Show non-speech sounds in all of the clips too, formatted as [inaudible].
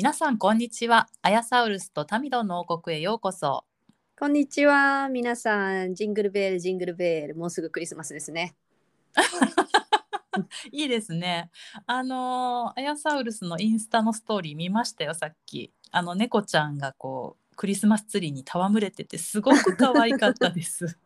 皆さんこんにちはアヤサウルスとタミドンの王国へようこそこんにちは、皆さん。ジングルベール、ジングルベール。もうすぐクリスマスですね。[laughs] いいですねあのアヤサウルスのインスタのストーリー見ましたよさっきあの猫ちゃんがこうクリスマスツリーに戯れててすごく可愛かったです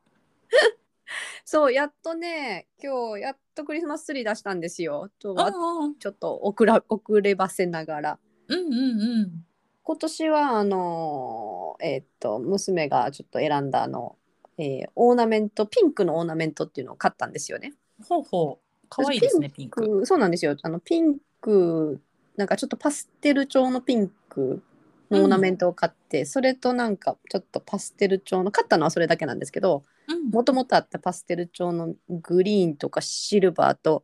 [laughs] そう、やっとね、今日やっとクリスマスツリー出したんですよ。ちょっと遅ら遅ればせながら。うんうん今年はあのーえーっと娘がちょっと選んだあの、えーオーナメントピンクのオーナメントっていうのを買ったんですよね。ほうほう。可愛いですねピンク。そうなんですよ。あのピンクなんかちょっとパステル調のピンクのオーナメントを買って、それとなんかちょっとパステル調の買ったのはそれだけなんですけどうん。もともとあったパステル調のグリーンとかシルバーと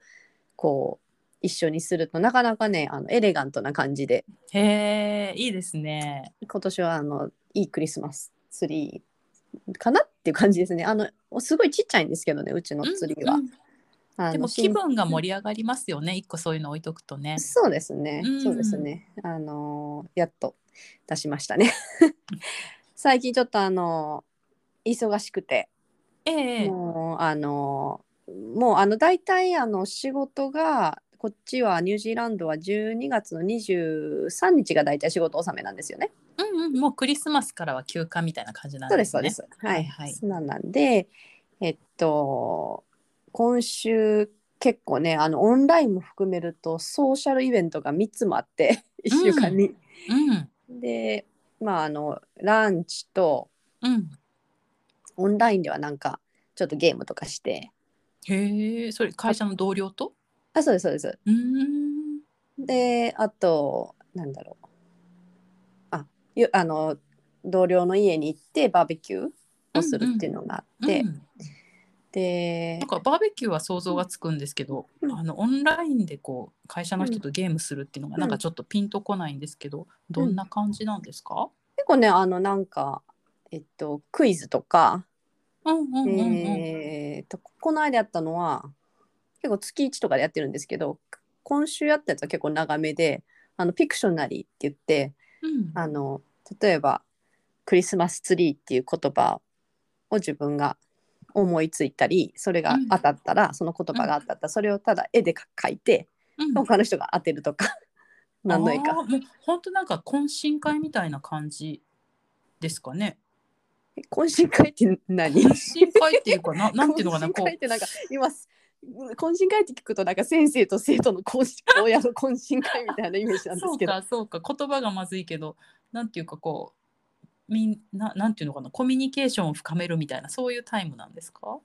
こう一緒にするとなかなかねあのエレガントな感じで。へえいいですね。今年はあのいいクリスマスツリーかなっていう感じですね。あのすごいちっちゃいんですけどねうちのツリーは。うん。うんでも気分が盛り上がりますよね一個そういうの置いとくとね。そうですね、うん。そうですね。あのーやっと出しましたね。[laughs] 最近ちょっとあのー忙しくて、ええ。もうあのーもうあの大体あの仕事がこっちはニュージーランドは12月の23日が大体仕事納めなんですよね。うんうんもうクリスマスからは休暇みたいな感じなんそうでですすそうねです。はい。はいそうなんでえっと今週結構ねあのオンラインも含めるとソーシャルイベントが3つもあって [laughs] 1週間に。うん。でまああのランチとうん。オンラインではなんかちょっとゲームとかして。へえそれ会社の同僚と？あそうですそうです。うーん。であとなんだろう。あゆあの同僚の家に行ってバーベキューをするっていうのがあって、うんでなんかバーベキューは想像がつくんですけど、うん。あのオンラインでこう会社の人とゲームするっていうのがうん。なんかちょっとピンとこないんですけど、どんな感じなんですか？結構ねあのなんかえっとクイズとか、うんうんうんうん。えーとこの間やったのは結構月1とかでやってるんですけど今週やったやつは結構長めであのピクショナリーって言ってうん。あの例えばクリスマスツリーっていう言葉を自分が思いついたりそれが当たったら、その言葉が当たったらそれをただ絵で書いてうん。他の人が当てるとか [laughs] 何の絵か。本当なんか懇親会みたいな感じですかね？懇親会って何？懇親会っていうかななんていうのかな懇こ親会ってなんか今懇親会って聞くとなんか先生と生徒の懇親親の懇親会みたいなイメージなうんですけど。かそうか。言葉がまずいけどなんていうかこうみんななんていうのかなコミュニケーションを深めるみたいなそういうタイムなんですか？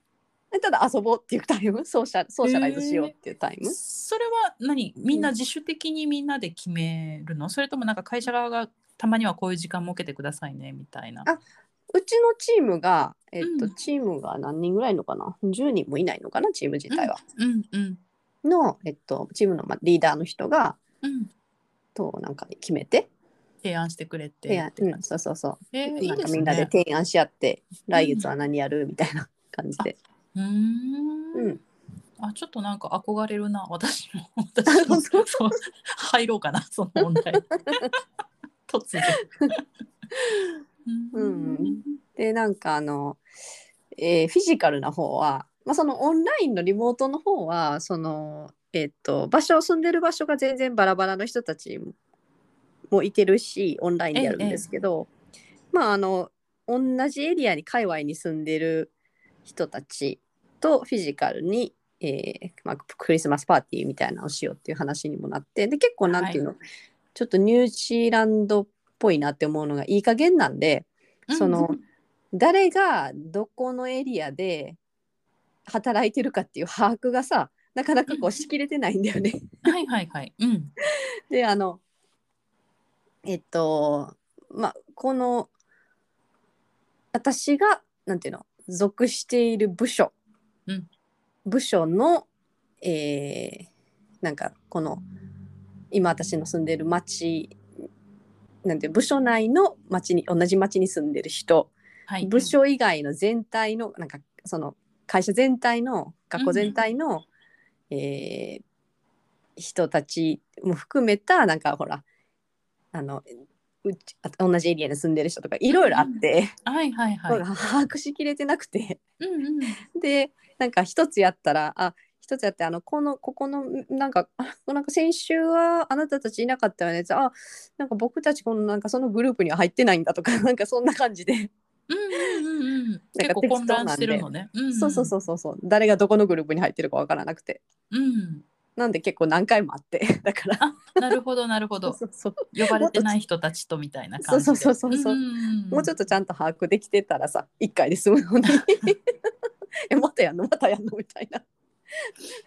ただ遊ぼうっていうタイム？ソーシャソーシャライズしようっていうタイム、それは何？みんな自主的にみんなで決めるの、それともなんか会社側がたまにはこういう時間設けてくださいねみたいな。あうちのチームが、えっとうんチームが何人ぐらいいるのかな？10人もいないのかな？チーム自体は。うんうんの、えっと、チームのまあリーダーの人がうん。となんか決めて提案してくれて提案うん、って感じ。そうそうそうえーいないんかですね。みんなで提案し合って来月は何やるみたいな感じで。ううんあちょっとなんか憧れるな私も [laughs] 私もそう入ろうかなその問題。[laughs] 突然。うん。でなんかあの、えーフィジカルな方は、まあ、そのオンラインのリモートの方はその、えっと場所住んでる場所が全然バラバラの人たちもいてるしオンラインでやるんですけど、まああの同じエリアに界隈に住んでる人たちとフィジカルに、えーまあ、クリスマスパーティーみたいなのをしようっていう話にもなってで結構なんていうの、ちょっとニュージーランドっぽいなって思うのがいい加減なんで。その誰がどこのエリアで働いてるかっていう把握がさなかなかこうしきれてないんだよね。はいはいはい。うん。であのえっとまあこの私がなんていうの属している部署、うん部署の、えーなんかこの今私の住んでる町なんて部署内の町に同じ町に住んでる人はい。部署以外の全体のなんかその会社全体の学校全体の、えー人たちも含めたなんかほらあのうちあ同じエリアに住んでる人とかいろいろあって、はいはいはい。[laughs] 把握しきれてなくてうんうん。でなんか一つやったらあ一つやってあのこのここのなんかあ [laughs] なんか先週はあなたたちいなかったよねあなんか僕たちこのなんかそのグループには入ってないんだとか [laughs] なんかそんな感じで。うんうんうんうん。なん結構混乱してるのね。うんんそうそうそうそうそう誰がどこのグループに入ってるかわからなくてうん。なんで結構何回もあって [laughs] だからあ、なるほどなるほど。そうそう呼ばれてない人たちとみたいな感じで。そうそうそうそうそうんもうちょっとちゃんと把握できてたらさ1回で済むのにえまたやんのまたやんのみたいな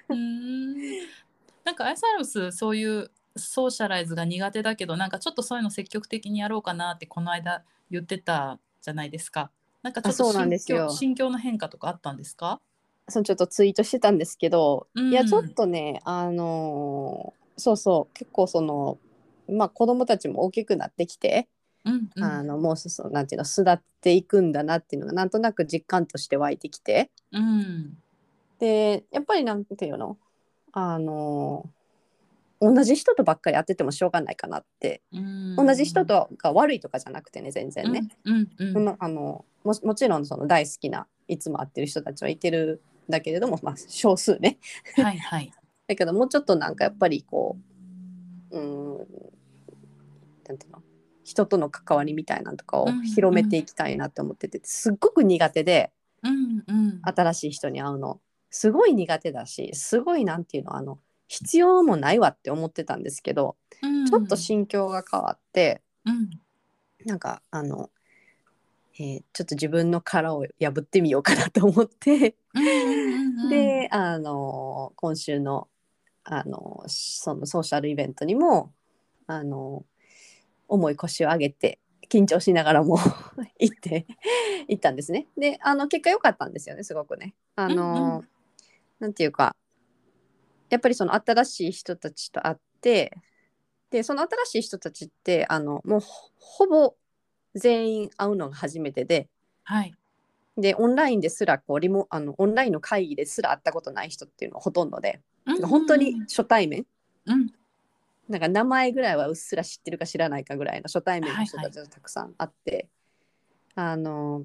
うーん。なんかアイサルスそういうソーシャライズが苦手だけどなんかちょっとそういうの積極的にやろうかなってこの間言ってたじゃないですか。なんかちょっと心なんですよ。境心境の変化とかあったんですか？そのちょっとツイートしてたんですけど、うん。いやちょっとねあのーそうそう結構そのまあ子供たちも大きくなってきて、うんうん。あのもうそそうなんていうの巣立っていくんだなっていうのがなんとなく実感として湧いてきて。うんでやっぱりなんていうの？あのー同じ人とばっかり会っててもしょうがないかなって、うん。同じ人とが悪いとかじゃなくてね全然ね、うんうんあのももちろんその大好きないつも会ってる人たちはいてるんだけれども、まあ、少数ね。はいはい。[laughs] だけどもうちょっとなんかやっぱりこううーんなんていうの？人との関わりみたいなのとかをうん。広めていきたいなって思っててすっごく苦手で。うんうん。新しい人に会うのすごい苦手だしすごいなんていうのあの必要もないわって思ってたんですけどうんちょっと心境が変わってうんなんかあの、えーちょっと自分の殻を破ってみようかなと思って。であの今週のあのそのソーシャルイベントにもあの重い腰を上げて緊張しながらも [laughs] 行って行ったんですね。であの結果良かったんですよねすごくね。あの、うんうなんていうかやっぱりその新しい人たちと会ってでその新しい人たちってあのもうほほぼ全員会うのが初めてで。はい。でオンラインですらこうリモあのオンラインの会議ですら会ったことない人っていうのはほとんどで、本当に初対面？うんなんか名前ぐらいはうっすら知ってるか知らないかぐらいの初対面の人たちがたくさんあって、あの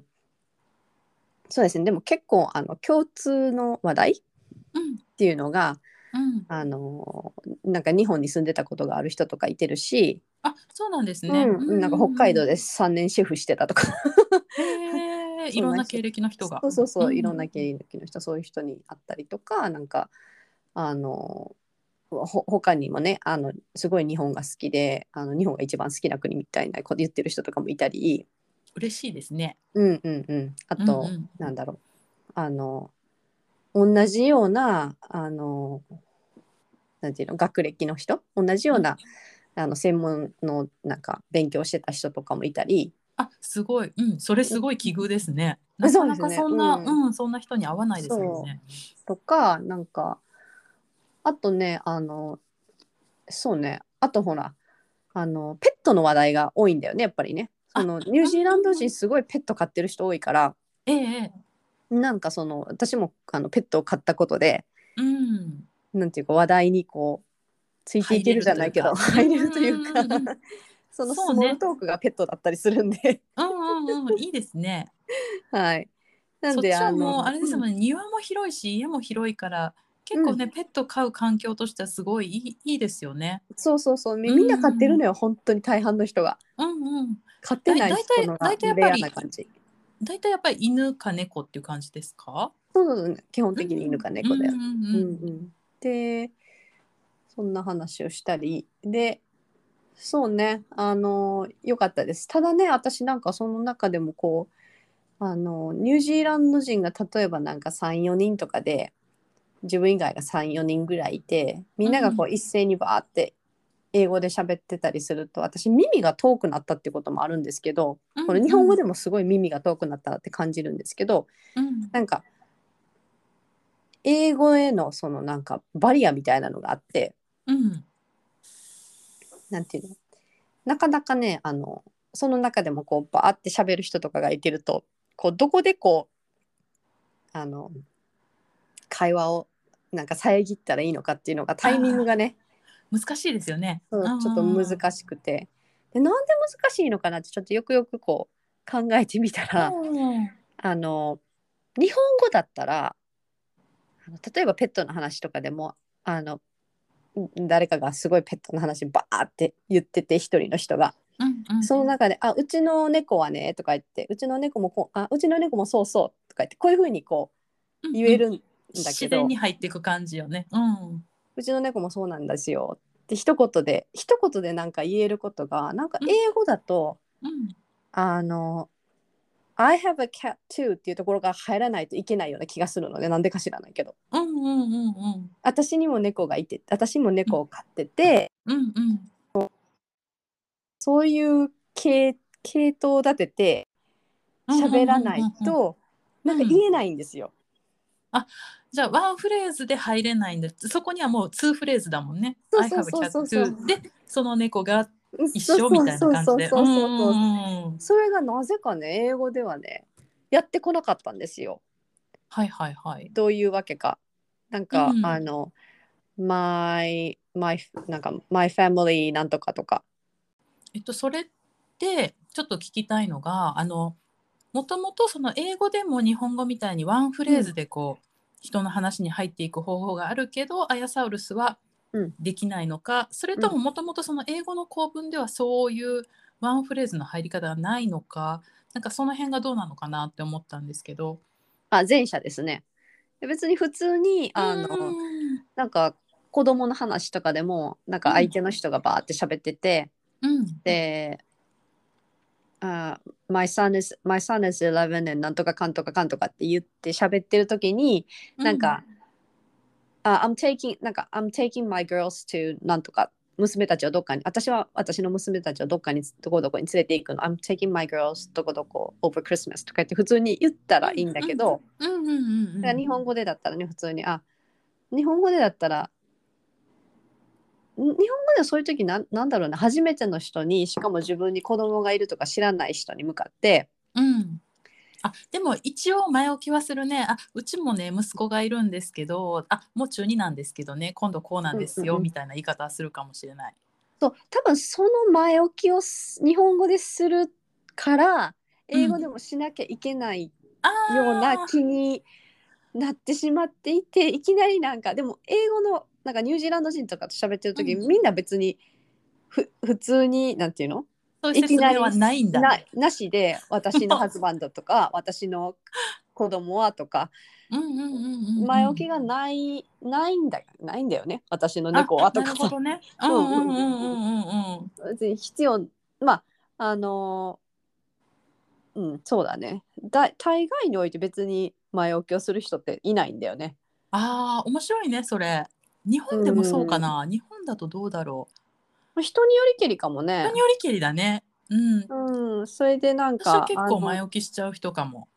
そうですねでも結構あの共通の話題っうん。ていうのがうん。あのなんか日本に住んでたことがある人とかいてるし、あそうなんですね。うん、なんか北海道で3年シェフしてたとか。へえ、[laughs] いろんな経歴の人が。そうそうそう、ん。いろんな経歴の人そういう人に会ったりとかなんかあのほ他にもねあのすごい日本が好きであの日本が一番好きな国みたいなこと言ってる人とかもいたり。嬉しいですね。うんうんうん。あと、うんうん。なんだろう。あの同じようなあのなんていうの学歴の人？同じような、あの専門のなんか勉強してた人とかもいたり。あすごい、うん、それすごい奇遇ですね。うん。なかなかそんな、そううですね。うん、そんな人に会わないですよね。とかなんかあとねあのそうね。あとほらあのペットの話題が多いんだよねやっぱりね。そのニュージーランド人すごいペット飼ってる人多いから。ええええ、なんかその私もあのペットを飼ったことでうん、なんていうか話題にこうついていけるじゃないけど入れるというか。うんうんうんそのスモールトークがペットだったりするんで。うんうんうん、いいですね。はい。なんそっちはであのもうあれですもん。ね、庭も広いし家も広いから結構ね、ペット飼う環境としてはすごいいいいいですよね。そうそうそう。みみんな飼ってるのよ本当に大半の人が。うんうん。飼ってない人のがレアぱりな感じ大体やっぱり犬か猫っていう感じですか？そうそうそう。基本的に犬か猫だよ。でそんな話をしたり。でそうね。あの良かったです。ただね私なんかその中でもこうあのニュージーランド人が例えばなんか34人とかで自分以外が34人ぐらいいてみんながこう一斉にバーって英語で喋ってたりすると私耳が遠くなったっていうこともあるんですけど、うんこれ日本語でもすごい耳が遠くなったなって感じるんですけどうん。なんか英語へのそのなんかバリアみたいなのがあってうん。なんていうの？なかなかねあのその中でもこうバーって喋る人とかがいてるとこうどこでこうあの会話をなんか遮ったらいいのかっていうのがタイミングがね難しいですよね。そうちょっと難しくて。でなんで難しいのかなってちょっとよくよくこう考えてみたら、うんあの日本語だったら例えばペットの話とかでもあのん誰かがすごいペットの話バーって言ってて一人の人が。うんうんその中で「あうちの猫はね」とか言って「うちの猫もこうあうちの猫もそうそう」とか言ってこういうふうにこう言えるんだ自けど、然に入っていく感じよね。うんうちの猫もそうなんですよって一言で一言でなんか言えることがなんか英語だと、うん。あの「I have a cat too」っていうところが入らないといけないような気がするのでなんでか知らないけど。うんうんうんうん。私にも猫がいて私も猫を飼ってて、うんうん。そういう系系統を立てて喋らないうんうんうん。うんとなんか言えないんですよ。じゃあワンフレーズで入れないんでそこにはもうツーフレーズだもんね。そうそうそうそうでその猫が一緒みたいな感じで。それがなぜかね英語ではねやってこなかったんですよ。はいはいはい。どういうわけか。なんか、うんあの my my なんか my family なんとかとか。えっとそれってちょっと聞きたいのがあのもともとその英語でも日本語みたいにワンフレーズでこう、人の話に入っていく方法があるけどアヤサウルスはうん。できないのか、それとももともとその英語の構文ではそういうワンフレーズの入り方がないのかなんかその辺がどうなのかなって思ったんですけど。あ前者ですね。で別に普通にあの、うん。なんか子供の話とかでもなんか相手の人がバーって喋ってて、うん。で、あ my son is my son is 11 and なんとかかんとかかんとかって言って喋ってる時に、なんか、あ I'm taking なんか I'm taking my girls to なんとか娘たちをどっかに私は私の娘たちをどっかにどこどこに連れて行くの。I'm taking my girls どこどこ over Christmas とか言って普通に言ったらいいんだけど、日本語でだったらね普通にあ日本語でだったらん日本語ではそういう時なんなんだろうな初めての人にしかも自分に子供がいるとか知らない人に向かってうん。あでも一応前置きはするねあうちもね息子がいるんですけどあもう中2なんですけどね今度こうなんですよ、うんうんうんみたいな言い方はするかもしれない。そう多分その前置きをす日本語でするから英語でもしなきゃいけないような気になってしまっていていきなりなんかでも英語のなんかニュージーランド人とかと喋ってる時、うんみんな別にふ普通になんていうの？そういう説明はないんだ。ななしで私のハズバンドとか [laughs] 私の子供はとかうんうんうんうんうん前置きがないないんだよないんだよね私の猫はとなるほどね。うんうんうんうんうんうん。別に必要まああのうんそうだねだ大概において別に前置きをする人っていないんだよね。ああ面白いねそれ。日本でもそうかな。日本だとどうだろう。まあ人によりけりかもね人。によりけりだね。うん。うん、それでなん私はか結構前置きしちゃう人かも。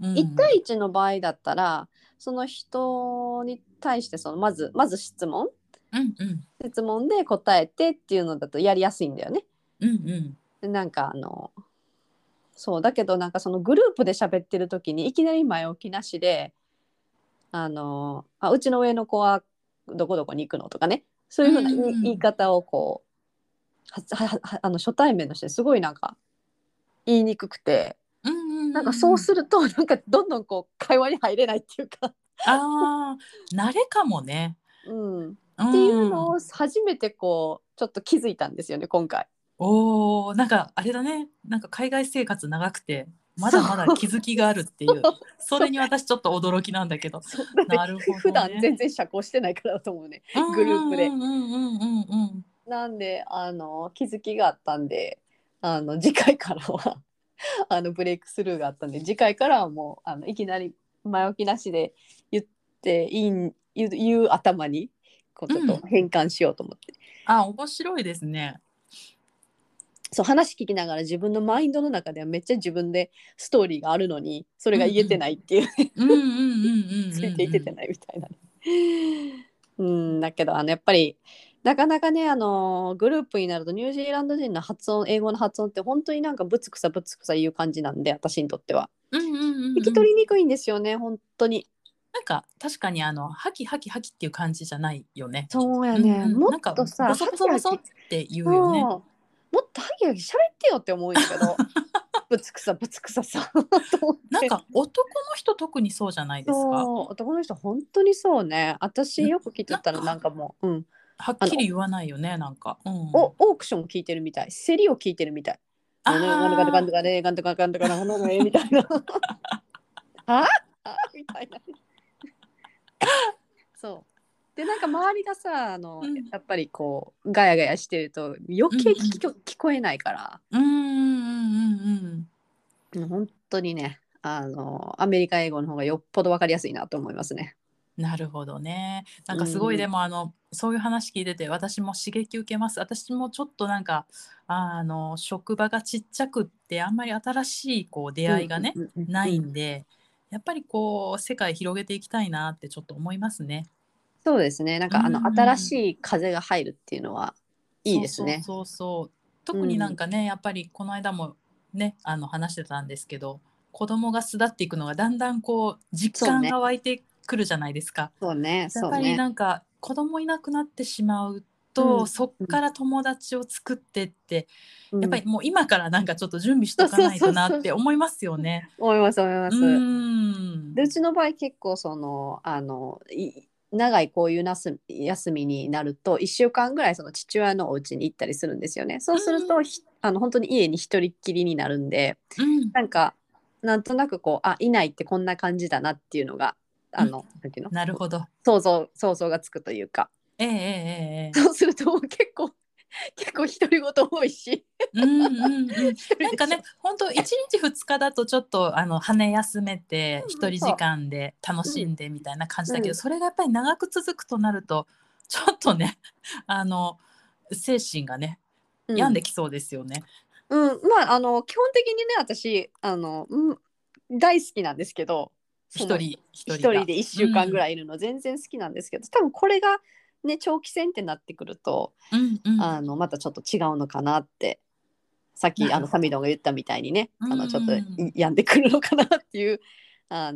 うん、1対1の場合だったらその人に対してそのまずまず質問うんうん質問で答えてっていうのだとやりやすいんだよね。うんうん。でなんかあのそうだけどなんかそのグループで喋ってる時にいきなり前置きなしであのあうちの上の子はどこどこに行くのとかね。そういうふうな言い,、方をこうはははあの初対面の人にすごいなんか言いにくくて。うんうんなんかそうすると [laughs] なんかどんどんこう会話に入れないっていうか、ああ慣れかもね。うん、っっていうのを初めてこうちょっと気づいたんですよね今回。おおなんかあれだね。なんか海外生活長くてまだまだ気づきがあるってい [laughs] う。それに私ちょっと驚きなんだけど。なるほど、ね、普段全然社交してないからだと思うね。グループでうんうんうんうん。うんなんであの気づきがあったんであの次回からはあのブレイクスルーがあったんで次回からはもうあのいきなり前置きなしで言っていいん言う言う頭にこうちょっと変換しようと思って。あ面白いですね。そう話聞きながら自分のマインドの中ではめっちゃ自分でストーリーがあるのにそれが言えてないっていう、うんうんうんうんうん、うん。ついていけてないみたいなね。[laughs] うんだけどあのやっぱりなかなかねあのグループになるとニュージーランド人の発音英語の発音って本当になんかぶつくさぶつくさ言う感じなんで私にとってはうんうんうんうん聞き取りにくいんですよね本当になんか確かにあのハキハキハキっていう感じじゃないよね。そうやね、もっうんうんなんかとさボソボソボソって言うよね。もっとハギハギ喋ってよって思うんけど。[laughs] ぶつくさぶつくささ。なんか [laughs] 男の人特にそうじゃないですか？男の人本当にそうね。私よく聞いてたらなんかもう、うん、はっきり言わないよねなんか、うん、おオークション聞いてるみたい。競りを聞いてるみたい。そうでなんか周りがさあの、うんやっぱりこうガヤガヤしてると余計聞き、聞こえないからうんうんうん本当にねあのアメリカ英語の方がよっぽど分かりやすいなと思いますね。うん。なるほどね。なんかすごい、うんでもあのそういう話聞いてて私も刺激受けます。私もちょっとなんかあの職場がちっちゃくってあんまり新しいこう出会いがね、うんうんうんうんないんで。やっぱりこう世界広げていきたいなってちょっと思いますね。そうですねなんかあの、うん新しい風が入るっていうのはいいですね。そうそう特になんかね、やっぱりこの間もねあの話してたんですけど子供が巣立っていくのがだんだんこう実感が湧いてくるじゃないですか。そうねね。っぱりなんか子供いなくなってしまうと、うんそっから友達を作ってって、うんやっぱりもう今からなんかちょっと準備しとかないとなって思いますよね。[laughs] 思います思います。うんでうちの場合結構そのあのい長いこういうなす休みになると1週間ぐらいその父親のお家に行ったりするんですよね。そうすると、ひあの本当に家に一人っきりになるんでうん。なんかなんとなくこうあいないってこんな感じだなっていうのがあの、なんていうの？なるほど。想像想像がつくというか。ええええええ。そうすると結構 [laughs] 結構独り言多いし。うんうんうん。[laughs] なんかね、本当一日二日だとちょっとあの羽休めてうん一人時間で楽しんでみたいな感じだけど、う。ん。それがやっぱり長く続くとなるとちょっとね [laughs] あの精神がねうん。病んできそうですよね。うん、まああの基本的にね私あの、うん、大好きなんですけど一人一人で1週間ぐらいいるの全然好きなんですけど、多分これがね長期戦ってなってくると、うんうん。あのまたちょっと違うのかなって。さっきあのサミドンが言ったみたいにねあうんのちょっと病んでくるのかなっていうあ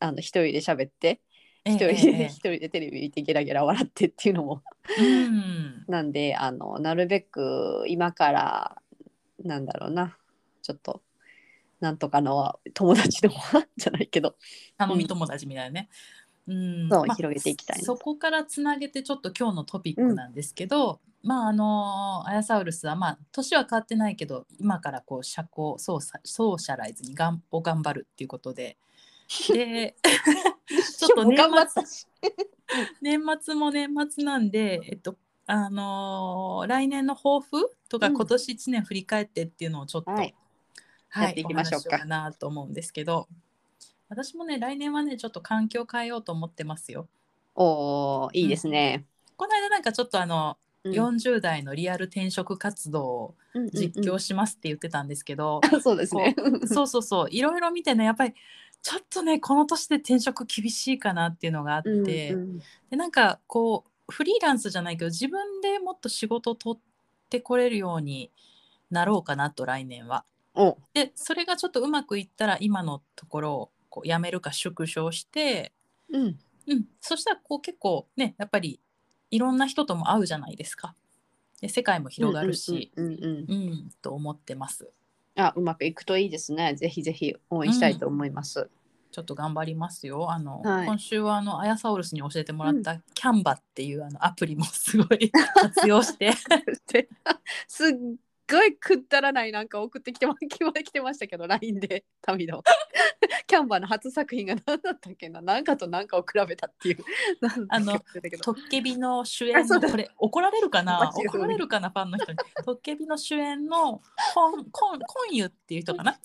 あの一人で喋って一人で、ええええ。一人でテレビ見てゲラゲラ笑ってっていうのも。うん。なんであのなるべく今からなんだろうな。ちょっとなんとかの友達のじゃないけど。頼み友達みたいなね。うん。そうまあ広げていきたいな。そこからつなげてちょっと今日のトピックなんですけど、まああのアヤサウルスはまあ年は変わってないけど今からこう社交ソーサソーシャライズにがんを頑張るっていうことで。[laughs] でちょっと年頑張ったし年末も年末なんでえっとあのー来年の抱負とかうん。今年1年振り返ってっていうのをちょっと、はい。やっていきましょうかなと思うんですけど私もね来年はねちょっと環境変えようと思ってますよ。おーいいですね、この間なんかちょっとあの、うん。40代のリアル転職活動を実況しますって言ってたんですけど、うんうんそうですね。そうそうそう。いろいろ見てねやっぱりちょっとねこの年で転職厳しいかなっていうのがあって、うんうん。でなんかこうフリーランスじゃないけど自分でもっと仕事を取ってこれるようになろうかなと来年は。お。でそれがちょっとうまくいったら今のところをこう辞めるか縮小して、うん。うん、そしたらこう結構ねやっぱりいろんな人とも会うじゃないですか。で世界も広がるし、うんと思ってます。あうまくいくといいですね。ぜひぜひ応援したいと思います、ちょっと頑張りますよ。あの、はい。今週はあのアヤサウルスに教えてもらったキャンバっていうあのアプリもすごい活用して、[laughs] [laughs] すっごいくだらないなんか送ってきて [laughs] ま来てましたけど LINE でタミの。[laughs] キャンバーの初作品が何だったっけな。何かと何かを比べたっていう。あのトッケビの主演のこれ怒られるかな？怒られるかなファンの人に。トッケビの主演のコ [laughs] ンコンコンユっていう人かな？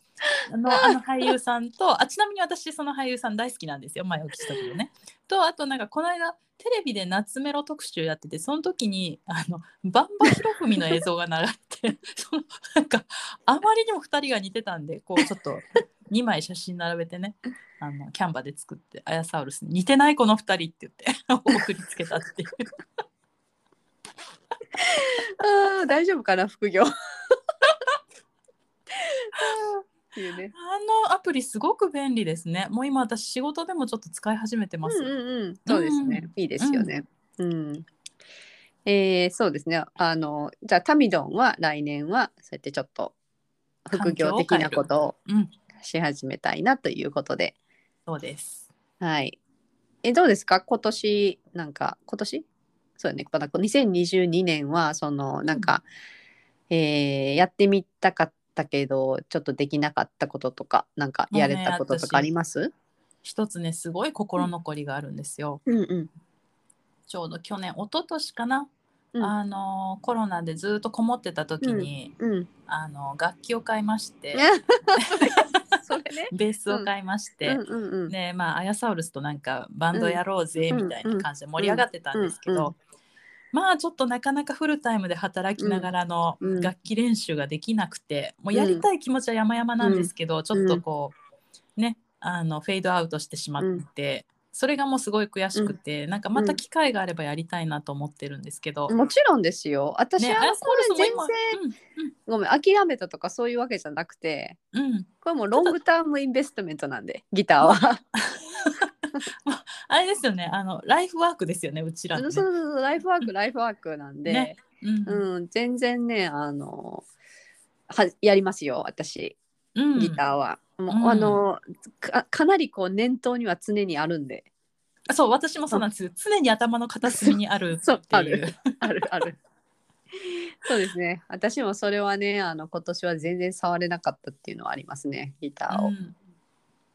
あのあの俳優さんとあちなみに私その俳優さん大好きなんですよ。前お聞きしたけどね。とあとなんかこの間テレビで夏メロ特集やっててその時にあのバンバヒロフミの映像が流れて [laughs] そのなんかあまりにも2人が似てたんでこうちょっと2枚写真並べてねあのキャンバで作ってアヤサウルスに似てないこの2人って言って [laughs] 送りつけたっていう。あー大丈夫かな副業。っていうね。あのアプリすごく便利ですね。もう今私仕事でもちょっと使い始めてます、うんうんうん。そうですね、いいですよね。うん、えーそうですね。あのじゃあタミドンは来年はそうやってちょっと副業的なことをうんし始めたいなということで、そうです。はい。え、どうですか？今年、なんか、今年？そうよね。まだ2022年は、その、なんか、えーやってみたかったけど、ちょっとできなかったこととか、なんか、やれたこととかあります、一つねすごい心残りがあるんですよ、うん。うん。ちょうど去年一昨年かな、うん。あのコロナでずっとこもってた時に、うん。あの楽器を買いまして。[laughs] それね。ベースを買いまして、うん。うん。うん。でまあアヤサウルスとなんかバンドやろうぜみたいな感じで盛り上がってたんですけど、うん。うん。まあちょっとなかなかフルタイムで働きながらのうん。楽器練習ができなくて、もうやりたい気持ちは山々なんですけど、ちょっとこうねあのフェードアウトしてしまって、それがもうすごい悔しくて、なんかまた機会があればやりたいなと思ってるんですけど、もちろんですよ。私ね、はこれ全然、今ごめん、諦めたとかそういうわけじゃなくて、うん。うん、これもうロングタームインベストメントなんで、ギターは。あれですよね。あのライフワークですよねうちらの、ね。そうそうそう、ライフワーク、ライフワークなんで、ね。うん。うん、全然ね、あの、はやりますよ、私、うん。ギターは。もううん。あのか、かなりこう念頭には常にあるんで、そう私もそうなんですよ。常に頭の片隅にあるっていう。[laughs] ある。あるある。[laughs] そうですね。私もそれはね、あの今年は全然触れなかったっていうのはありますね、ギターを。うん。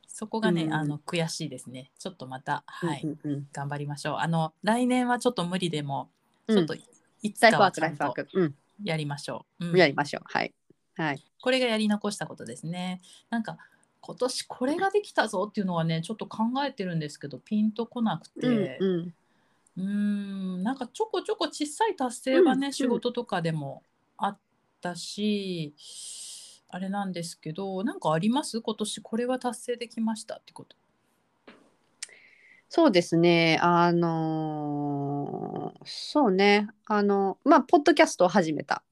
そこがね、うん。あの悔しいですね。ちょっとまたはい、うんうん。うん頑張りましょう。あの来年はちょっと無理でもうん。ちょっといつかはちゃんとやりましょう、うん。やりましょう。はい。はい。これがやり残したことですね。なんか今年これができたぞっていうのはねちょっと考えてるんですけどピンとこなくてうんうんなんかちょこちょこ小さい達成がね、うん仕事とかでもあったしあれなんですけどなんかあります？今年これは達成できましたってことそうですね。あのーそうね。あの、まあ、ポッドキャストを始めた。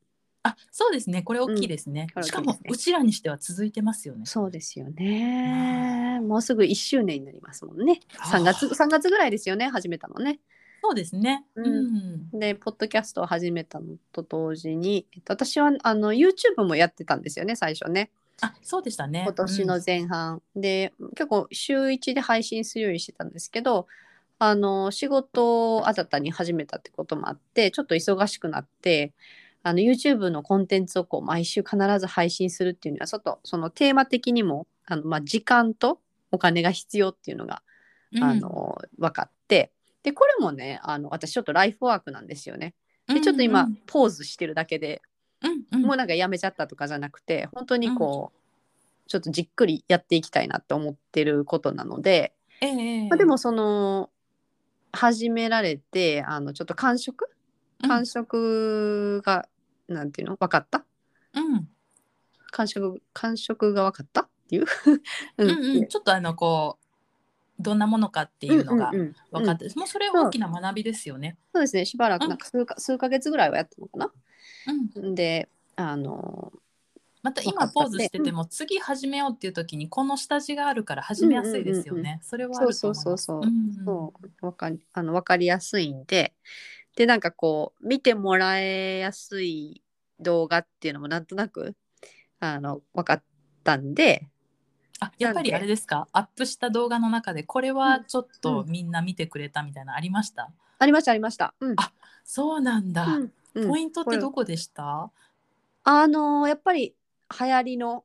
あそうですね。これ大きいですね、これ大きいですね。しかもうちらにしては続いてますよね。そうですよね。もうすぐ1周年になりますもんね。あー3月、3月ぐらいですよね、始めたのね。そうですね。ううん。ん、で、ポッドキャストを始めたのと同時に、えっと私はあの YouTube もやってたんですよね、最初ね。あそうでしたね。今年の前半、で結構週1で配信するようにしてたんですけどあの仕事を新たに始めたってこともあってちょっと忙しくなってあの YouTube のコンテンツをこう毎週必ず配信するっていうのはちょっとそのテーマ的にもあの、まあ、時間とお金が必要っていうのが、うん。あの分かってでこれもねあの私ちょっとライフワークなんですよね。でちょっと今、うんポーズしてるだけでうんうん。もうなんかやめちゃったとかじゃなくて本当にこう、ちょっとじっくりやっていきたいなって思ってることなので、ええまあ、でもその始められてあのちょっと感触うん。感触が、なんていうの？分かった？うん。感触感触が分かった？っていう、う [laughs] うんうん、ちょっとあのこうどんなものかっていうのがうんうんうん。分かって、もうそれは大きな学びですよね。そうですね。しばらくうん。なんか数か,、数ヶ月ぐらいはやったのかな？うん、であのまた今ポーズしてても、次始めようっていう時にこの下地があるから始めやすいですよね。うんうんそれはあると思います。そうそうそうそう。んん。そう。わかりあの分かりやすいんででなんかこう見てもらえやすい動画っていうのもなんとなくあの分かったんで。あやっぱりあれですか？アップした動画の中でこれはちょっとみんな見てくれたみたいなのありました、ありましたありました。うん。あそうなんだ、うん。うん。ポイントってどここでした？あのやっぱり流行りの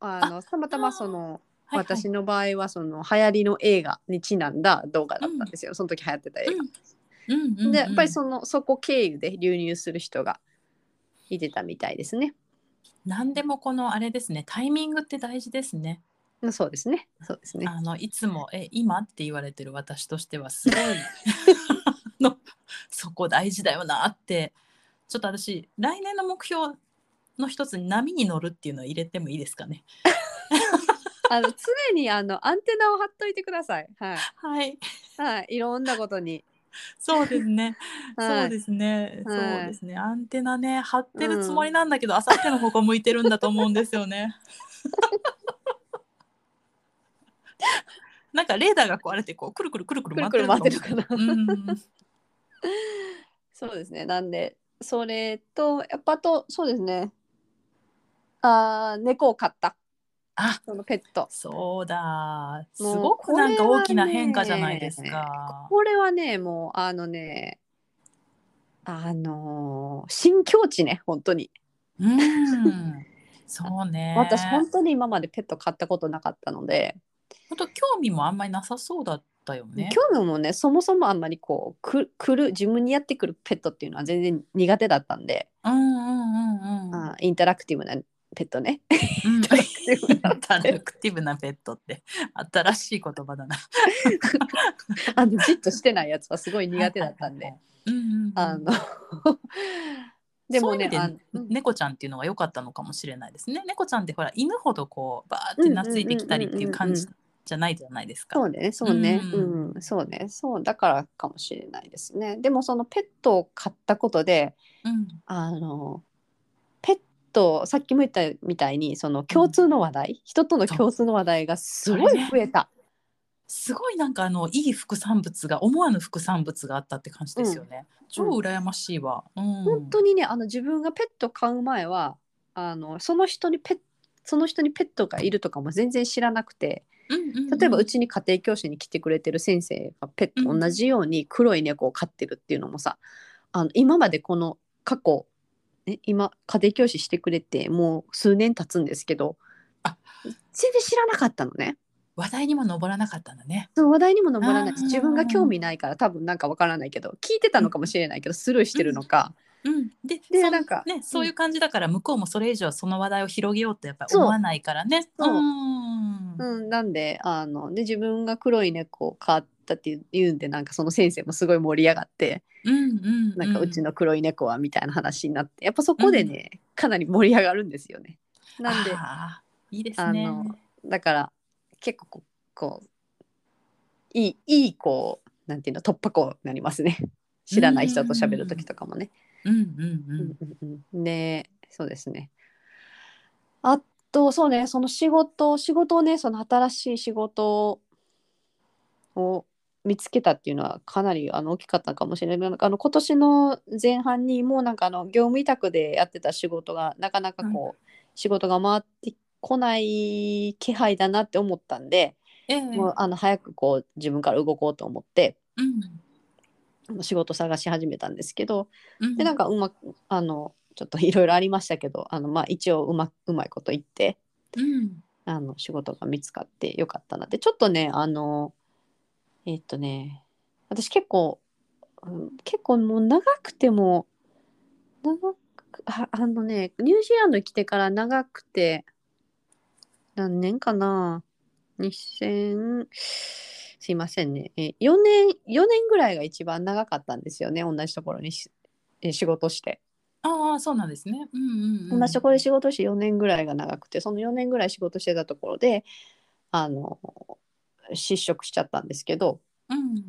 あのたまたまその、私の場合はその流行りの映画にちなんだ動画だったんですよ、その時流行ってた映画。うんうんうんうんでやっぱりそのそこ経由で流入する人がいてたみたいですね。何でもこのあれですねタイミングって大事ですね。うんそうですねそうですねあのいつも「え今?」って言われてる私としてはすごい [laughs] あのそこ大事だよなってちょっと私来年の目標の一つに波に乗るっていうのを入れてもいいですかね。[laughs] あの常にあのアンテナを張っといてくださいはいはい、はいいろんなことに [laughs] [laughs] そうですね。はいそうですね。はいそうですね。アンテナね張ってるつもりなんだけど、あさっての方向向いてるんだと思うんですよね。[laughs] なんかレーダーが壊れてこうくるくるくるくる回ってるくるくる回ってるかなうんそうですね。なんで、それと、やっぱあと、そうですね。あー猫を飼った。あそのペット。そうだ。すごくなんか大きな変化じゃないですか。これはね、もう、あのね、あのー新境地ね、本当に。うん。そうね。[laughs] 私、本当に今までペット飼ったことなかったので、本当興味もあんまりなさそうだったよね。興味もね、そもそもあんまりこう、く来る、自分にやってくるペットっていうのは全然苦手だったんで、うんうんうんうん。インタラクティブなペットね。うタラ [laughs] クティブなペットって新しい言葉だな。あのじっとしてないやつはすごい苦手だったんで。うんうんうんあの [laughs] でもね猫ちゃんっていうのが良かったのかもしれないですね。猫ちゃんってほら犬ほどこうバーって懐いてきたりっていう感じじゃないじゃないですか。そうねそうねううんん、そうねそうだからかもしれないですねでもそのペットを飼ったことでうんあのペットさっきも言ったみたいにその共通の話題、人との共通の話題がすごい増えた、すごいなんかあのいい副産物が思わぬ副産物があったって感じですよね。超羨ましいわ。うん、本当にねあの自分がペット飼う前はあのその人にペッその人にペットがいるとかも全然知らなくてうんうんうん。例えばうちに家庭教師に来てくれてる先生がペットうん。同じように黒い猫を飼ってるっていうのもさあの今までこの過去、ね、今家庭教師してくれてもう数年経つんですけどあ。全然知らなかったのね。話題にも上らなかったんだね。その話題にも上らない自分が興味ないから多分なんかわからないけど聞いてたのかもしれないけどスルーしてるのか、うん、でそんでなんかね、そういう感じだから向こうもそれ以上その話題を広げようとやっぱ思わないからね。そう。ん。うん、なんであので自分が黒い猫を飼ったっていうんでなんかその先生もすごい盛り上がってうんうんなんかうちの黒い猫はみたいな話になってやっぱそこでね、かなり盛り上がるんですよね。なんでいいですね。あのだから結構こういいいいこうなんていうの突破口になりますね。知らない人と喋る時とかもね。うんうんうん。うんうんうんでそうですね。あとそうねその仕事仕事をねその新しい仕事を見つけたっていうのはかなりあの大きかったかもしれない。あの今年の前半にもうなんかあの業務委託でやってた仕事がなかなかこう、仕事が回ってこない気配だなって思ったんで、ええ。もうあの早くこう自分から動こうと思ってうん。仕事探し始めたんですけど、うん。でなんかうまくあのちょっといろいろありましたけどあの、まあ、一応うまうまいこと言ってうん。あの仕事が見つかってよかったなってちょっとねあのえっとね私結構、うん結構もう長くても長くああのねニュージーランドに来てから長くて何年かな？2000すいませんねえ4年4年ぐらいが一番長かったんですよね同じところにしえ仕事して。ああそうなんですね。うんうんうん。同じところで仕事して4年ぐらいが長くてその4年ぐらい仕事してたところであの失職しちゃったんですけど。うん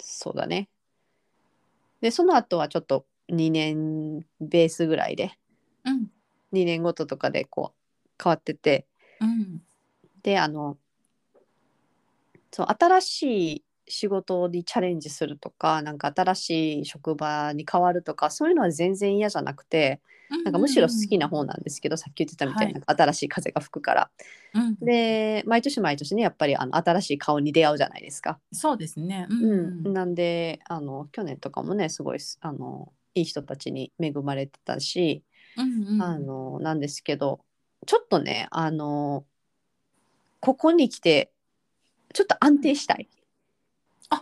そうだね。でその後はちょっと2年ベースぐらいで。うん2年ごととかでこう変わってて。うん。であのそう新しい仕事にチャレンジするとかなんか新しい職場に変わるとかそういうのは全然嫌じゃなくてなんかむしろ好きな方なんですけど、さっき言ってたみたいに、はい。新しい風が吹くから。うんで毎年毎年ねやっぱりあの新しい顔に出会うじゃないですか。そうですね。ううん。なんであの去年とかもねすごいすあのいい人たちに恵まれてたし、うんうん。あのなんですけどちょっとねあのここに来てちょっと安定したい。あ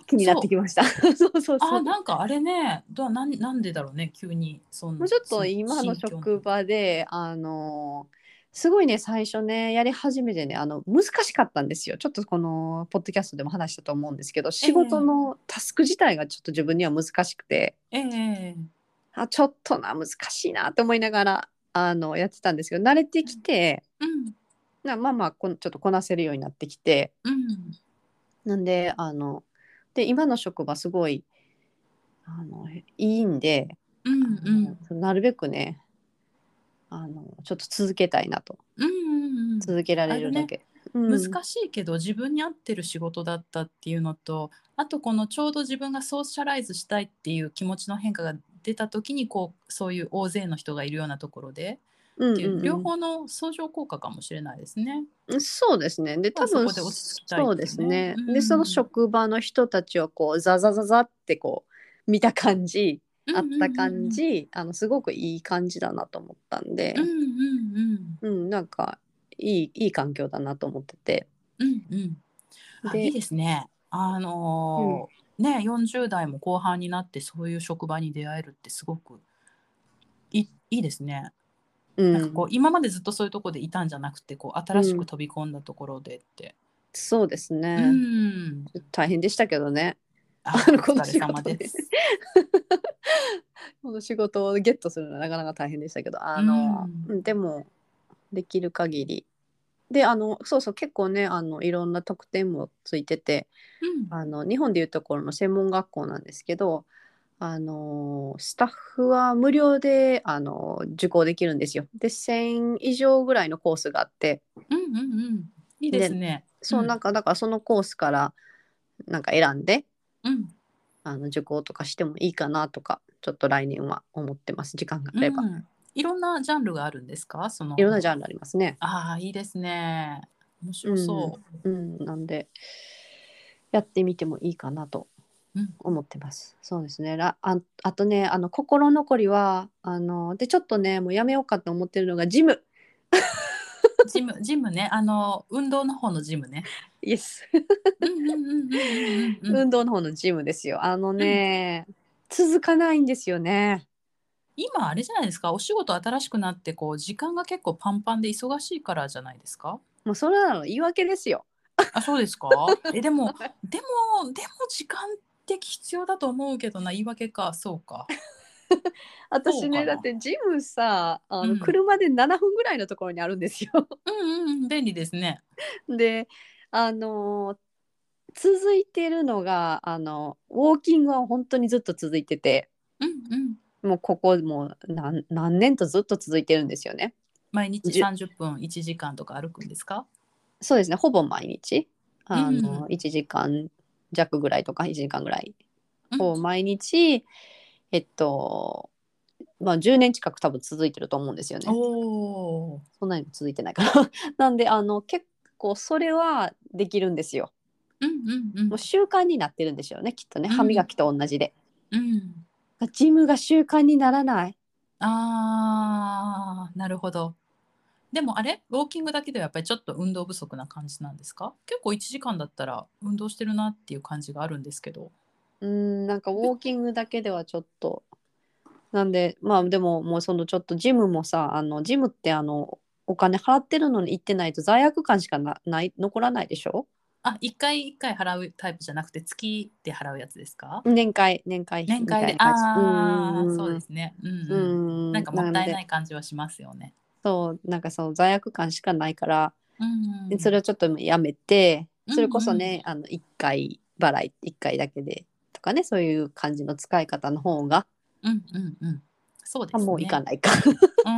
気になってきました。そう。[laughs] そうそうあなんかあれね。どうなんなんでだろうね急にそんもうちょっとそ今の職場であのすごいね最初ねやり始めてねあの難しかったんですよ。ちょっとこのポッドキャストでも話したと思うんですけど仕事のタスク自体がちょっと自分には難しくて、ええあちょっとな難しいなって思いながらあのやってたんですけど慣れてきて、うん。なまあまあこんちょっとこなせるようになってきて。うん。なんであので今の職場すごいあのいいんで、うんうん。なるべくねあのちょっと続けたいなと。うんうんうん。続けられるだけ。うん。難しいけど自分に合ってる仕事だったっていうのとあとこのちょうど自分がソーシャライズしたいっていう気持ちの変化が出た時にこうそういう大勢の人がいるようなところでううんうんうん両方の相乗効果かもしれないですね。そうですね。で多分まあそこでねそうですね。うんでその職場の人たちをこうザザザザってこう見た感じあった感じ、あのすごくいい感じだなと思ったんでうん、うんうんうんなんかいいいい環境だなと思ってて。うんうんあでいいですね。あのーね40代も後半になってそういう職場に出会えるってすごくいいいいですね。うん、なんかこう今までずっとそういうところでいたんじゃなくてこう新しく飛び込んだところでって。そうですうね、ん。大変でしたけどね。[laughs] この仕事で。[laughs] この仕事をゲットするのはなかなか大変でしたけどあの、ううんでもできる限りであのそうそう結構ねあのいろんな特典もついててうんあの日本でいうところの専門学校なんですけどあのスタッフは無料であの受講できるんですよ。で1000以上ぐらいのコースがあって。うんうんうん。いいですね。そうなんかだからそのコースからなんか選んでうん。あの受講とかしてもいいかなとかちょっと来年は思ってます。時間があれば、うん。いろんなジャンルがあるんですか？その。いろんなジャンルありますね。ああいいですね。面白そう、うん。なんでやってみてもいいかなとうん思ってます、そうですね。らああとねあの心残りはあのでちょっとねもうやめようかと思ってるのがジム。ジムジムね。あの運動の方のジムね。イエスうんうんうんうんうんうん。運動の方のジムですよ。あのね、続かないんですよね。今あれじゃないですか？お仕事新しくなってこう時間が結構パンパンで忙しいからじゃないですか？もうそれなの言い訳ですよ。あそうですか？えでも [laughs] でもでも時間的必要だと思うけどな言い訳か。そうか。[laughs] 私ねだってジムさあの、うん。車で7分ぐらいのところにあるんですよ。うんうんうん便利ですね。[laughs] であの続いてるのがあのウォーキングは本当にずっと続いてて。うんうん。もうここもう何何年とずっと続いてるんですよね。毎日じゅ30分1時間とか歩くんですか？そうですねほぼ毎日。あうんの、1時間弱ぐらいとか1時間ぐらいうんを毎日、えっとまあ10年近く多分続いてると思うんですよね。そんなにも続いてないから。[laughs] なんであの結構それはできるんですよ。うんうんうんもう習慣になってるんでしょうねきっとねうん歯磨きと同じで。うんジムが習慣にならない。あーなるほどでもあれ？ウォーキングだけではやっぱりちょっと運動不足な感じなんですか？結構1時間だったら運動してるなっていう感じがあるんですけど。うーんなんかウォーキングだけではちょっと。なんでまあでももうそのちょっとジムもさあのジムってあのお金払ってるのに行ってないと罪悪感しかなない残らないでしょ？あ一回一回払うタイプじゃなくて月で払うやつですか？年会年会年会でああうんそうですね。うんううん。んなんかもったいでない感じはしますよねそうなんかその罪悪感しかないから、うんでそれをちょっとやめてうんそれこそね、あの1回払い1回だけでとかねそういう感じの使い方の方が、うんうんうん。そうですね。あもういかないか。[laughs] う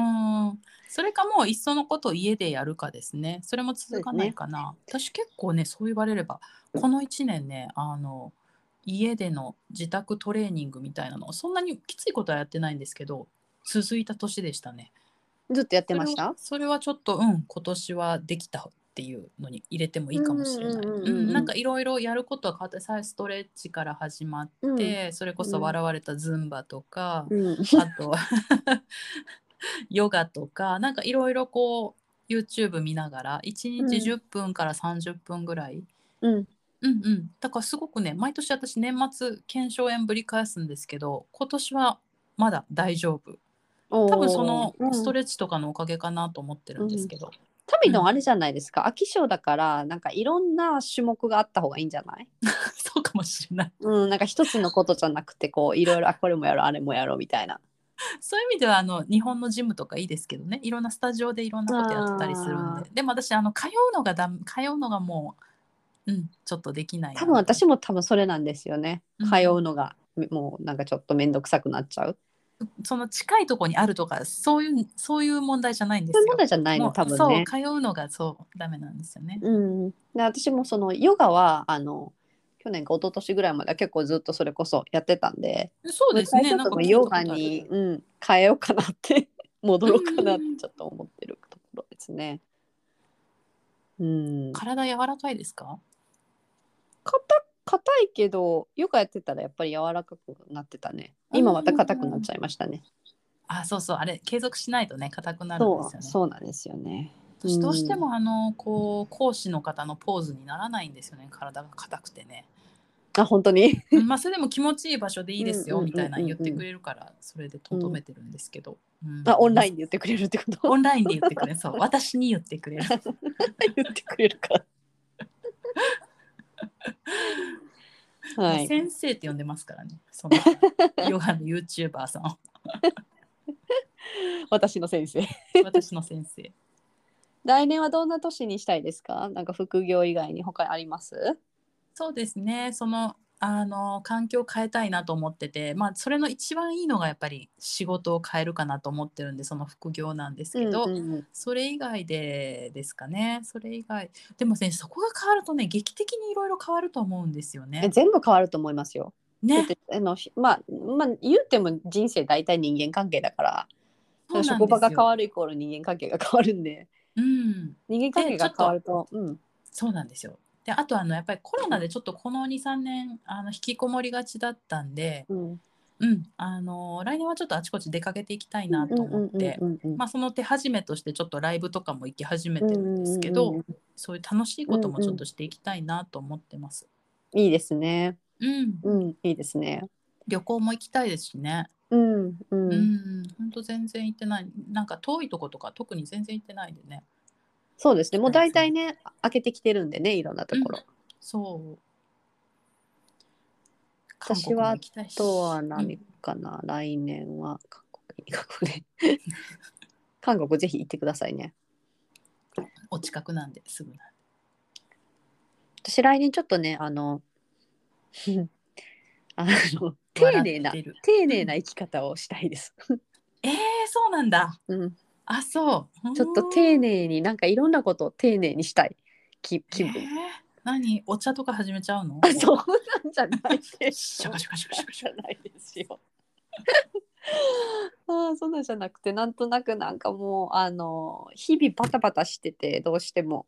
ん。それかもういっそのことを家でやるかですね。それも続かないかな、私結構ねそう言われればこの1年ねあの家での自宅トレーニングみたいなのそんなにきついことはやってないんですけど続いた年でしたねずっとやってました？それはちょっとうん今年はできたっていうのに入れてもいいかもしれない。うんうんうんうんうん。なんかいろいろやることは変わってさストレッチから始まって、それこそ笑われたズンバとか、うん。あと [laughs] ヨガとかなんかいろいろこう YouTube 見ながら1日10分から30分ぐらい、うん。うんうん、だからすごくね毎年私年末腱鞘炎ぶり返すんですけど今年はまだ大丈夫多多分そのストレレッチとかのおかげかなと思ってるんですけど、タミドンあれじゃないですか、飽き性だからなんかいろんな種目があった方がいいんじゃない？[laughs] そうかもしれない。うんなんか一つのことじゃなくてこういろいろあこれもやろうあれもやろうみたいな。そういう意味ではあの日本のジムとかいいですけどね。いろんなスタジオでいろんなことやってたりするんあででも私あの通うのがだ通うのがもううんちょっとできないな多分私も多分それなんですよね。うん。通うのが、もうなんかちょっと面倒くさくなっちゃうその近いところにあるとかそういうそういう問題じゃないんですそういうよ問題じゃないの多分そうね通うのがそうダメなんですよね。うん、で私もそのヨガはあの去年か一昨年ぐらいまでは結構ずっとそれこそやってたんでそうですね。なんかヨガに、うん、変えようかなって [laughs] 戻ろうかなってうんちょっと思ってるところですね。うん、体柔らかいですか？硬硬いけどヨガやってたらやっぱり柔らかくなってたね。今また硬くなっちゃいましたね。あそうそうあれ継続しないとね硬くなるんですよね。そうなんですよね。私どうしてもあのこう講師の方のポーズにならないんですよね。体が硬くてね。あ本当に？うんまあそれでも気持ちいい場所でいいですよみたいな言ってくれるからそれでとどめてるんですけど、うん。あオンラインで言ってくれるってこと？オンラインで言ってくれる。そう私に言ってくれる。[laughs] 言ってくれるから。[laughs] はい。先生って呼んでますからね。その [laughs] ヨガの YouTuber さん。を [laughs] 私の先生。私の先生。来年はどんな年にしたいですか？なんか副業以外に他あります？そうですね。そのあの環境を変えたいなと思っててまあそれの一番いいのがやっぱり仕事を変えるかなと思ってるんでその副業なんですけど、うんうんうん。それ以外でですかね。それ以外。でもねそこが変わるとね劇的にいろいろ変わると思うんですよえね。全部変わると思いますよ。ね。てあのしまあ、まあ、言っても人生大体人間関係だからそうなんですよ。職場が変わるイコール人間関係が変わるんで。うん、人間関係が変わるとうん。そうなんですよ。であとあのやっぱりコロナでちょっとこの23年あの引きこもりがちだったんで、うんうん、あの来年はちょっとあちこち出かけていきたいなと思って。その手始めとしてちょっとライブとかも行き始めてるんですけど、うんうんうんそういう楽しいこともちょっとしていきたいなと思ってます。いいですね。うん、うん、いいですね。旅行も行きたいですしね。うん、う、うんん、本当全然行ってない。なんか遠いとことか特に全然行ってないんでね。そうですね。もう大体ね、開けてきてるんでね、いろんなところ。そう。私はあとは何うんかな、来年は韓国に韓国で韓国ぜひ行ってくださいね。お近くなんですぐなんで。私来年ちょっとね、あの、[laughs] あの丁寧な丁寧な生き方をしたいです。えー、そうなんだ。うん、あ、そう。ちょっと丁寧寧になんかいろんなことを丁寧にしたい。気気分。えー、何？お茶とか始めちゃうの？あそう。なんじゃないですシャカシャカシャカシャカじゃないですよ。[laughs] ああそんなんじゃなくてなんとなくなんかもうあの日々バタバタしててどうしても。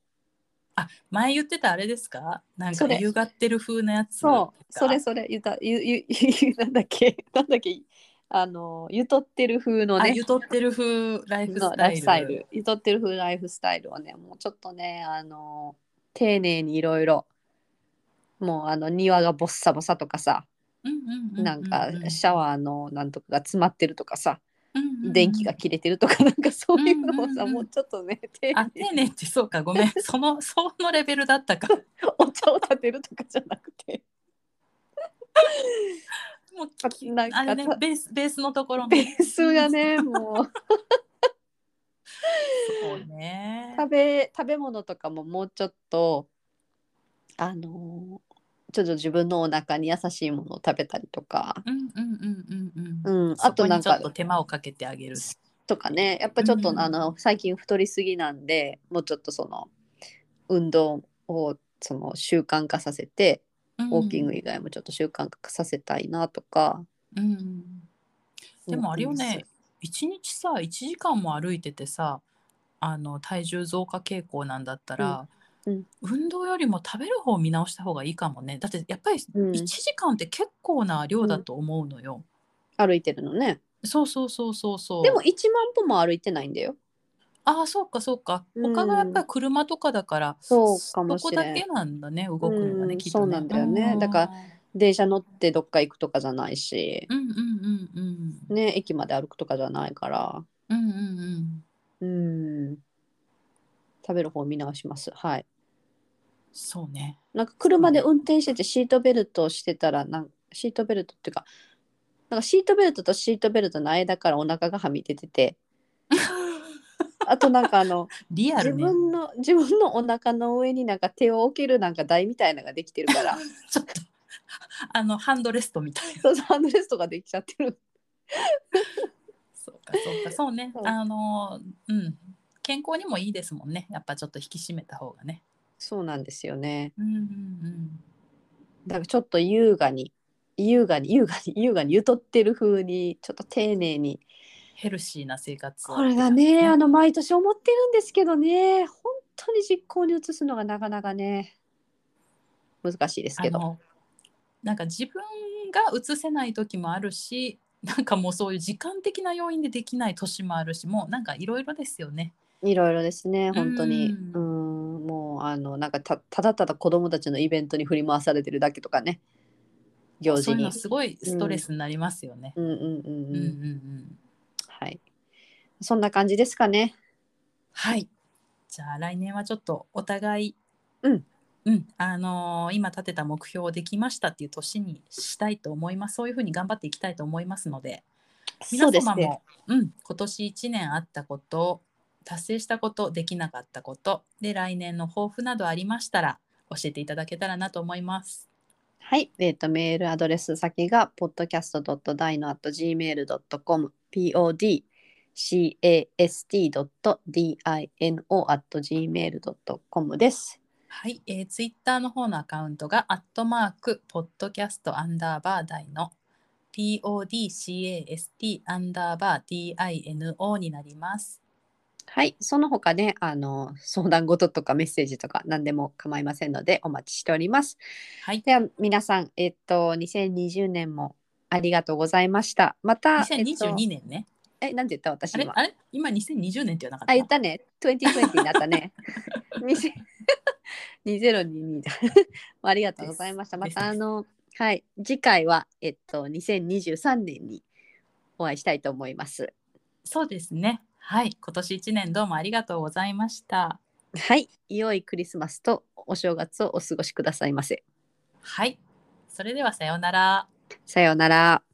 あ前言ってたあれですか？なんかゆがってる風なやつそう。それがそれ。ゆた。ゆゆゆなんだっけ？なんだっけ？[laughs] あのゆとってる風のあねゆとってる風ライフスタイル。フスタイル。ゆとってる風ライフスタイルをねもうちょっとねあの丁寧にいろいろもうあの庭がボッサボサとかさなんかシャワーのなんとかが詰まってるとかさ電気が切れてるとかなんかそういうのをさ、うんうんうんもうちょっとね丁あ寧丁寧ってそうかごめん。[laughs] そのそのレベルだったか。お茶を立てるとかじゃなくてもうあきなんかあれねベースベースのところベねースがね [laughs] もう。そうね。食べ食べ物とかももうちょっとあのちょっと自分のお腹に優しいものを食べたりとか、うんうんうんうんうん。うん、あとなんか手間をかけてあげる。とかね。やっぱちょっと、うん。あの最近太りすぎなんでもうちょっとその運動をその習慣化させてウォーキング以外もちょっと習慣化させたいなとか、うん、うんでもあれよね一日さ1時間も歩いててさあの体重増加傾向なんだったら、うん。うん。運動よりも食べる方を見直した方がいいかもね。だってやっぱりうん。1時間って結構な量だと思うのよ、歩いてるのね。そうそうそうそうそう。でも1万歩も歩いてないんだよああそうかそうか。うん他がやっぱり車とかだから、そうかもしれん。そこだけなんだね動くのがね、うんきっとね。そうなんだよね。だから電車乗ってどっか行くとかじゃないし、うんうんうんうん。ね駅まで歩くとかじゃないから。うんうんうん。うん。食べる方見直します。はい。そうね。なんか車で運転しててシートベルトをしてたらなんシートベルトっていうかなんかシートベルトとシートベルトの間からお腹がはみ出てて [laughs] あとなんかあの自リアルね。分の自分のお腹の上になんか手を置けるなんか台みたいなのができてるから。[laughs] ちょっと。あのハンドレストみたいな。そうハンドレストができちゃってる。そうかそうか。そうね。あのうん。健康にもいいですもんね。やっぱちょっと引き締めた方がね。そうなんですよね。うんうんうん。だからちょっと優雅に優雅に優雅に優雅にゆとってる風にちょっと丁寧にヘルシーな生活を。これがねあの毎年思ってるんですけどね。本当に実行に移すのがなかなかね難しいですけど。なんか自分が移せない時もあるしなんかもうそういう時間的な要因でできない年もあるしもうなんかいろいろですよね。いろいろですね本当に。ううんんもうあのなんかたただただ子供たちのイベントに振り回されてるだけとかね。行事に。そういうのすごいストレスになりますよね。うんうんうん。うんうんうん、うんはい。そんな感じですかね。はい。じゃあ来年はちょっとお互い、うん、うん、あのー今立てた目標をできましたっていう年にしたいと思います。そういうふうに頑張っていきたいと思いますので、皆そうですね。様も、うん、今年1年あったこと、達成したこと、できなかったこと、で来年の抱負などありましたら教えていただけたらなと思います。はい、えー、とメールアドレス先が podcast.dino.gmail.com podcast.dino.gmail.com です。はい、えー、ツイッターの方のアカウントが、アットマーク、ポッドキャストアンダーバー大の podcast アンダーバー dino になります。はい、その他ね、あの相談事とかメッセージとか何でも構いませんのでお待ちしております。はい、では皆さん、えっと2020年もありがとうございました。また、えっと2022年ね。え、なんて言った？私今。あれ？あれ？今2020年って言わなかった？あ、言ったね。2020になったね。20 2022だ。ありがとうございました。まですたあの、はい、次回は、えっと、2023年にお会いしたいと思います。そうですね。はい、今年1年どうもありがとうございました。はい、良いクリスマスとお正月をお過ごしくださいませ。はい、それではさようなら。さようなら。